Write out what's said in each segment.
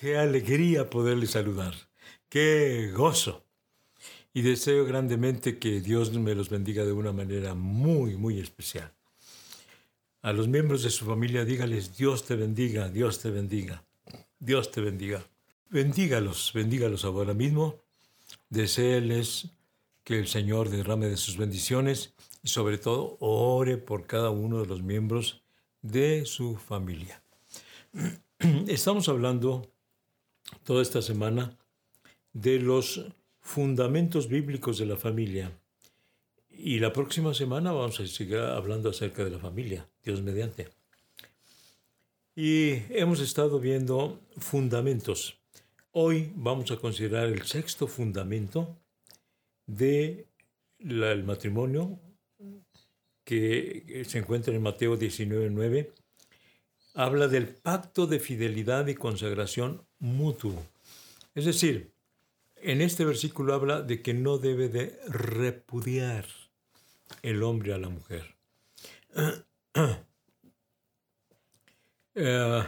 Qué alegría poderle saludar. Qué gozo. Y deseo grandemente que Dios me los bendiga de una manera muy, muy especial. A los miembros de su familia dígales, Dios te bendiga, Dios te bendiga, Dios te bendiga. Bendígalos, bendígalos ahora mismo. Deseeles que el Señor derrame de sus bendiciones y sobre todo ore por cada uno de los miembros de su familia. Estamos hablando toda esta semana de los fundamentos bíblicos de la familia. Y la próxima semana vamos a seguir hablando acerca de la familia, Dios mediante. Y hemos estado viendo fundamentos. Hoy vamos a considerar el sexto fundamento del el matrimonio que se encuentra en Mateo 19.9. Habla del pacto de fidelidad y consagración mutuo. Es decir, en este versículo habla de que no debe de repudiar el hombre a la mujer. Eh,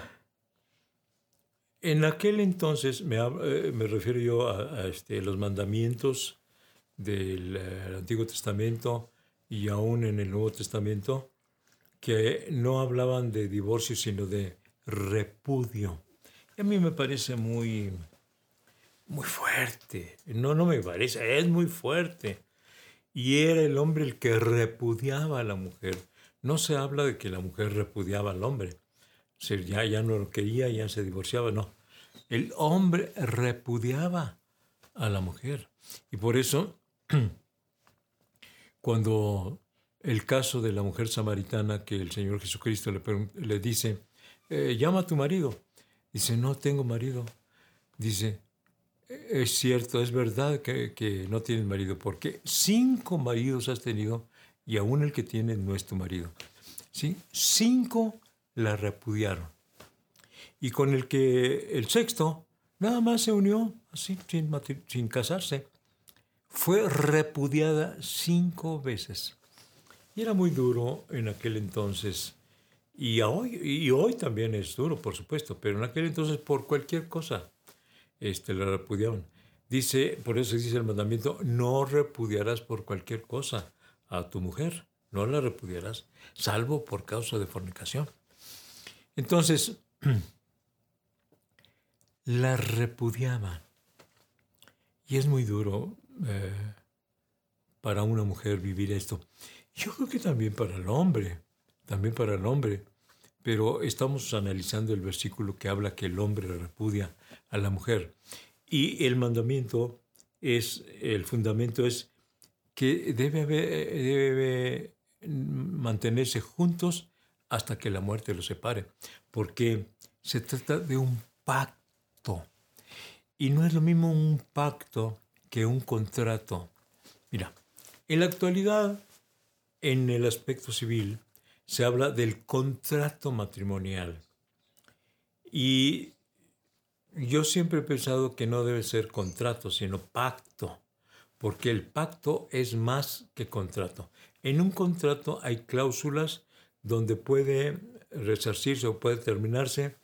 en aquel entonces, me, eh, refiero yo a, este, los mandamientos del eh, Antiguo Testamento y aún en el Nuevo Testamento, que no hablaban de divorcio, sino de repudio. Y a mí me parece muy, muy fuerte. No, no me parece, es muy fuerte. Y era el hombre el que repudiaba a la mujer. No se habla de que la mujer repudiaba al hombre. O ya, ya no lo quería, ya se divorciaba, no. El hombre repudiaba a la mujer. Y por eso, cuando el caso de la mujer samaritana que el Señor Jesucristo le, le dice, eh, llama a tu marido. Dice, no tengo marido. Dice, es cierto, es verdad que, no tienes marido, porque cinco maridos has tenido y aún el que tienes no es tu marido. ¿Sí? Cinco la repudiaron. Y con el que el sexto nada más se unió así, sin, sin casarse. Fue repudiada cinco veces. Y era muy duro en aquel entonces. Y hoy, y hoy también es duro, por supuesto, pero en aquel entonces por cualquier cosa este, la repudiaban. Dice, por eso dice el mandamiento, no repudiarás por cualquier cosa a tu mujer, no la repudiarás, salvo por causa de fornicación. Entonces, la repudiaban. Y es muy duro eh, para una mujer vivir esto. Yo creo que también para el hombre, también para el hombre. Pero estamos analizando el versículo que habla que el hombre repudia a la mujer. Y el mandamiento es, el fundamento es que debe, debe mantenerse juntos hasta que la muerte los separe, porque se trata de un pacto. Y no es lo mismo un pacto que un contrato. Mira, en la actualidad, en el aspecto civil, se habla del contrato matrimonial. Y yo siempre he pensado que no debe ser contrato, sino pacto, porque el pacto es más que contrato. En un contrato hay cláusulas donde puede resarcirse o puede terminarse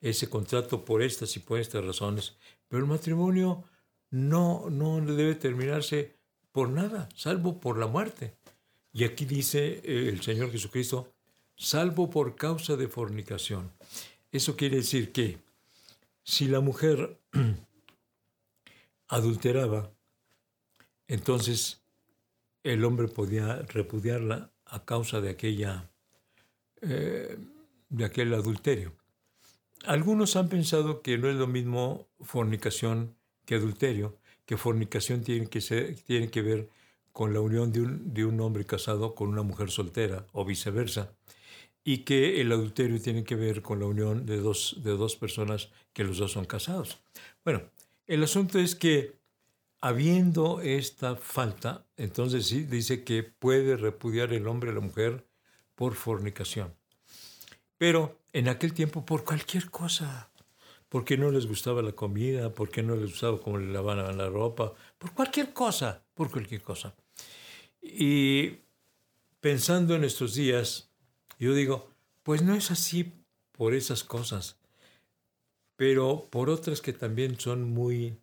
ese contrato por estas y por estas razones, pero el matrimonio no, no debe terminarse por nada, salvo por la muerte. Y aquí dice eh, el Señor Jesucristo, salvo por causa de fornicación. Eso quiere decir que si la mujer adulteraba, entonces el hombre podía repudiarla a causa de aquella eh, de aquel adulterio. Algunos han pensado que no es lo mismo fornicación que adulterio, que fornicación tiene que, ser, tiene que ver con la unión de un, de un hombre casado con una mujer soltera o viceversa y que el adulterio tiene que ver con la unión de dos, de dos personas que los dos son casados. Bueno, el asunto es que habiendo esta falta, entonces sí dice que puede repudiar el hombre a la mujer por fornicación. Pero en aquel tiempo por cualquier cosa, porque no les gustaba la comida, porque no les gustaba cómo le lavaban la ropa, por cualquier cosa, por cualquier cosa. Y pensando en estos días, yo digo, pues no es así por esas cosas. pero por otras que también son muy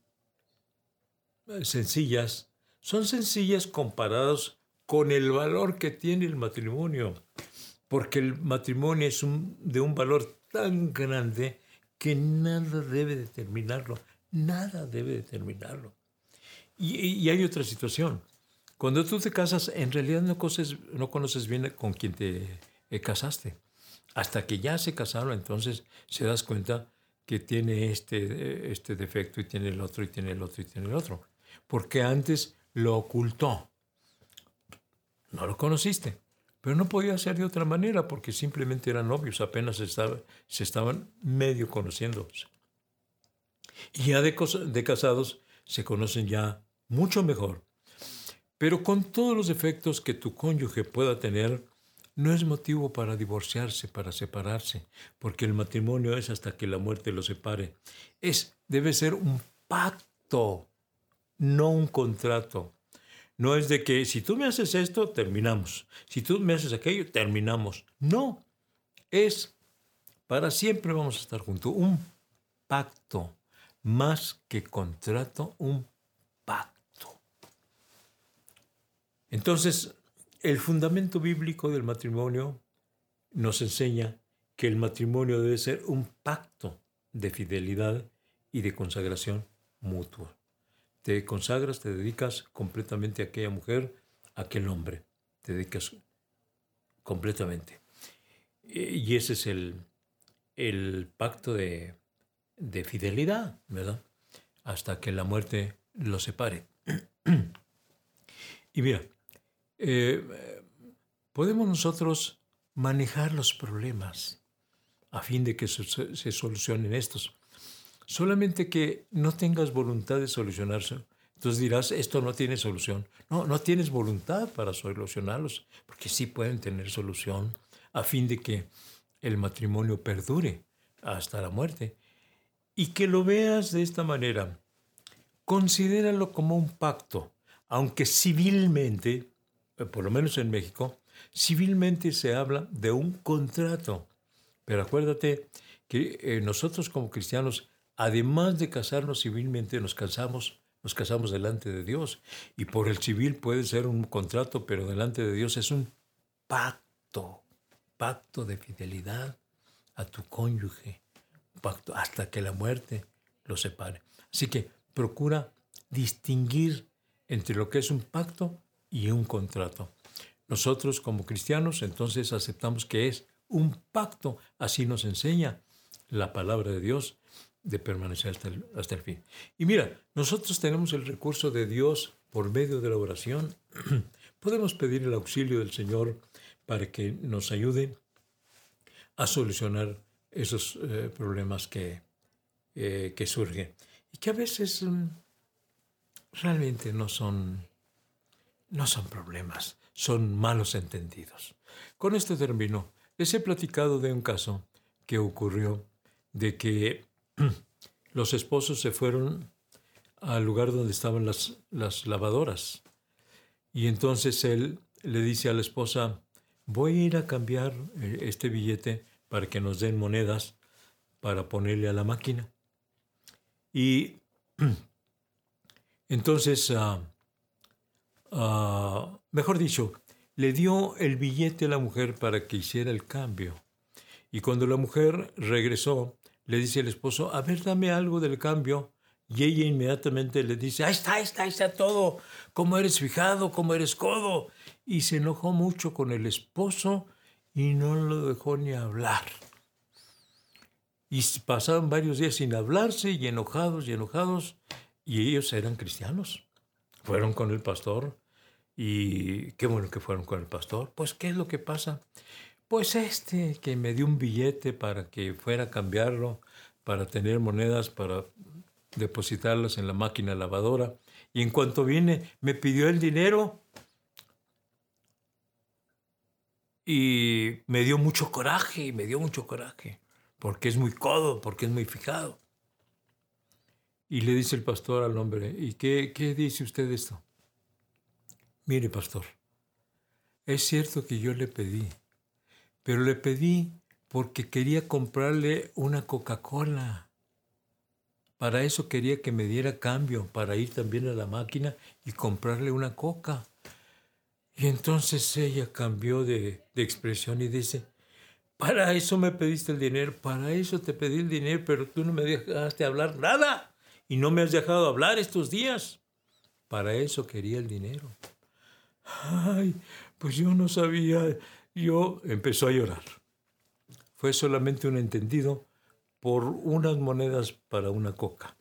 eh, sencillas, son sencillas comparadas con el valor que tiene el matrimonio, porque el matrimonio es de un valor tan grande que nada debe determinarlo, nada debe determinarlo. Y, hay otra situación. Cuando tú te casas, en realidad no conoces, no conoces bien con quién te eh, casaste. Hasta que ya se casaron, entonces se das cuenta que tiene este, este defecto y tiene el otro y tiene el otro y tiene el otro. Porque antes lo ocultó. No lo conociste. Pero no podía ser de otra manera porque simplemente eran novios, apenas se estaban medio conociendo. Y ya de, de casados se conocen ya mucho mejor. Pero con todos los defectos que tu cónyuge pueda tener, no es motivo para divorciarse, para separarse, porque el matrimonio es hasta que la muerte lo separe. Es, debe ser un pacto, no un contrato. No es de que si tú me haces esto, terminamos. Si tú me haces aquello, terminamos. No. Es para siempre vamos a estar juntos. Un pacto. Más que contrato, un pacto. Entonces, el fundamento bíblico del matrimonio nos enseña que el matrimonio debe ser un pacto de fidelidad y de consagración mutua te consagras, te dedicas completamente a aquella mujer, a aquel hombre, te dedicas completamente. Y ese es el, el pacto de, fidelidad, ¿verdad? Hasta que la muerte lo separe. y mira, eh, podemos nosotros manejar los problemas a fin de que se solucionen estos. Solamente que no tengas voluntad de solucionarse. Entonces dirás, esto no tiene solución. No, no tienes voluntad para solucionarlos, porque sí pueden tener solución a fin de que el matrimonio perdure hasta la muerte. Y que lo veas de esta manera. Considéralo como un pacto, aunque civilmente, por lo menos en México, civilmente se habla de un contrato. Pero acuérdate que eh, nosotros como cristianos además de casarnos civilmente, nos casamos, nos casamos delante de Dios. Y por el civil puede ser un contrato, pero delante de Dios es un pacto, pacto de fidelidad a tu cónyuge, pacto hasta que la muerte lo separe. Así que procura distinguir entre lo que es un pacto y un contrato. Nosotros como cristianos entonces aceptamos que es un pacto, así nos enseña la palabra de Dios de permanecer hasta el, hasta el fin. Y mira, nosotros tenemos el recurso de Dios por medio de la oración. Podemos pedir el auxilio del Señor para que nos ayude a solucionar esos eh, problemas que, eh, que surgen y que a veces mm, realmente no son, no son problemas, son malos entendidos. Con esto termino. Les he platicado de un caso que ocurrió de que los esposos se fueron al lugar donde estaban las, las lavadoras. Y entonces él le dice a la esposa, voy a ir a cambiar eh, este billete para que nos den monedas para ponerle a la máquina. Y entonces, ah, ah, mejor dicho, le dio el billete a la mujer para que hiciera el cambio. Y cuando la mujer regresó, le dice el esposo, a ver, dame algo del cambio. Y ella inmediatamente le dice, ahí está, ahí está, ahí está todo, cómo eres fijado, cómo eres codo. Y se enojó mucho con el esposo y no lo dejó ni hablar. Y pasaron varios días sin hablarse y enojados y enojados. Y ellos eran cristianos. Fueron con el pastor. Y qué bueno que fueron con el pastor. Pues, ¿qué es lo que pasa? Pues este que me dio un billete para que fuera a cambiarlo, para tener monedas, para depositarlas en la máquina lavadora. Y en cuanto vine, me pidió el dinero y me dio mucho coraje, me dio mucho coraje, porque es muy codo, porque es muy fijado. Y le dice el pastor al hombre, ¿y qué, qué dice usted esto? Mire, pastor, es cierto que yo le pedí pero le pedí porque quería comprarle una Coca-Cola. Para eso quería que me diera cambio, para ir también a la máquina y comprarle una coca. Y entonces ella cambió de, expresión y dice, para eso me pediste el dinero, para eso te pedí el dinero, pero tú no me dejaste hablar nada y no me has dejado hablar estos días. Para eso quería el dinero. Ay, pues yo no sabía. Yo empezó a llorar. Fue solamente un entendido por unas monedas para una coca.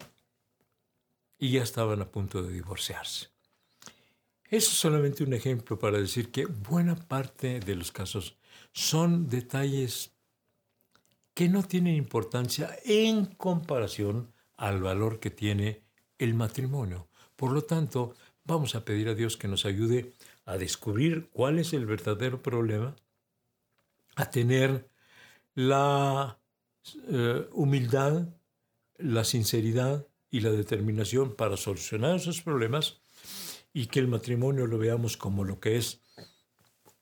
Y ya estaban a punto de divorciarse. Eso es solamente un ejemplo para decir que buena parte de los casos son detalles que no tienen importancia en comparación al valor que tiene el matrimonio. Por lo tanto, vamos a pedir a Dios que nos ayude a descubrir cuál es el verdadero problema, a tener la eh, humildad, la sinceridad y la determinación para solucionar esos problemas y que el matrimonio lo veamos como lo que es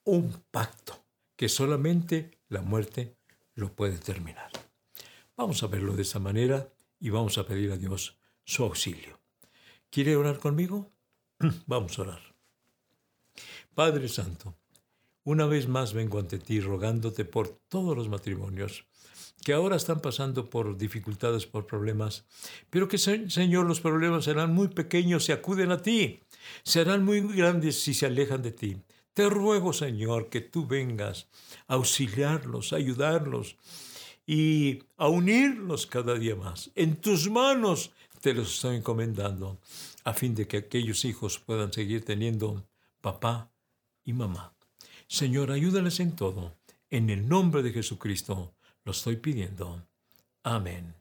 un pacto, que solamente la muerte lo puede terminar. Vamos a verlo de esa manera y vamos a pedir a Dios su auxilio. ¿Quiere orar conmigo? Vamos a orar. Padre Santo, una vez más vengo ante ti rogándote por todos los matrimonios que ahora están pasando por dificultades, por problemas, pero que, Señor, los problemas serán muy pequeños si acuden a ti, serán muy grandes si se alejan de ti. Te ruego, Señor, que tú vengas a auxiliarlos, a ayudarlos y a unirlos cada día más. En tus manos te los estoy encomendando, a fin de que aquellos hijos puedan seguir teniendo papá y mamá. Señor, ayúdales en todo. En el nombre de Jesucristo lo estoy pidiendo. Amén.